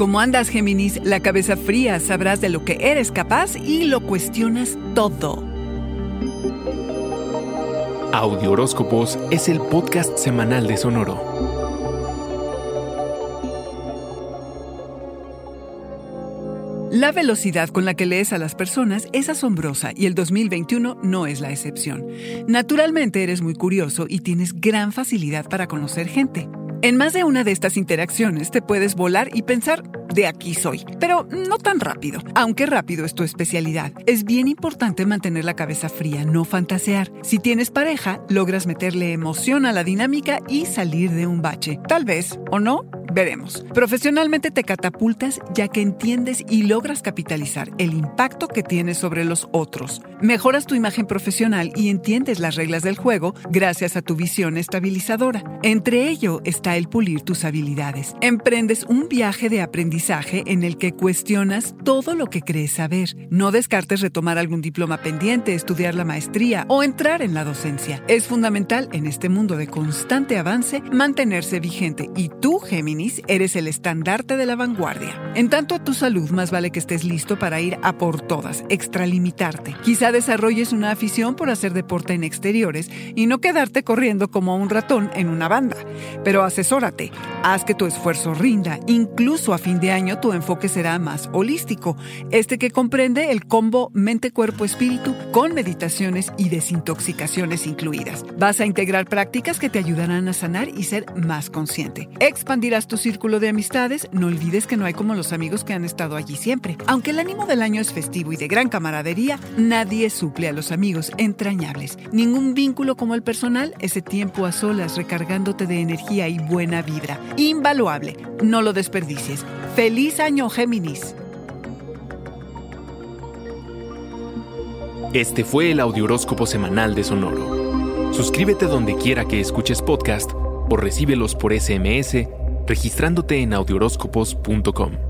Como andas, Géminis, la cabeza fría, sabrás de lo que eres capaz y lo cuestionas todo. Audio Horóscopos es el podcast semanal de Sonoro. La velocidad con la que lees a las personas es asombrosa y el 2021 no es la excepción. Naturalmente eres muy curioso y tienes gran facilidad para conocer gente. En más de una de estas interacciones te puedes volar y pensar, de aquí soy, pero no tan rápido, aunque rápido es tu especialidad. Es bien importante mantener la cabeza fría, no fantasear. Si tienes pareja, logras meterle emoción a la dinámica y salir de un bache. Tal vez, o no, Veremos. Profesionalmente te catapultas ya que entiendes y logras capitalizar el impacto que tienes sobre los otros. Mejoras tu imagen profesional y entiendes las reglas del juego gracias a tu visión estabilizadora. Entre ello está el pulir tus habilidades. Emprendes un viaje de aprendizaje en el que cuestionas todo lo que crees saber. No descartes retomar algún diploma pendiente, estudiar la maestría o entrar en la docencia. Es fundamental en este mundo de constante avance mantenerse vigente y tú, Géminis, eres el estandarte de la vanguardia. En tanto a tu salud, más vale que estés listo para ir a por todas, extralimitarte. Desarrolles una afición por hacer deporte en exteriores y no quedarte corriendo como un ratón en una banda. Pero asesórate, haz que tu esfuerzo rinda. Incluso a fin de año tu enfoque será más holístico, este que comprende el combo mente-cuerpo-espíritu con meditaciones y desintoxicaciones incluidas. Vas a integrar prácticas que te ayudarán a sanar y ser más consciente. Expandirás tu círculo de amistades, no olvides que no hay como los amigos que han estado allí siempre. Aunque el ánimo del año es festivo y de gran camaradería, nadie suple a los amigos entrañables. Ningún vínculo como el personal, ese tiempo a solas recargándote de energía y buena vibra. Invaluable. No lo desperdicies. ¡Feliz año, Géminis! Este fue el Audioróscopo Semanal de Sonoro. Suscríbete donde quiera que escuches podcast o recíbelos por SMS registrándote en audioróscopos.com.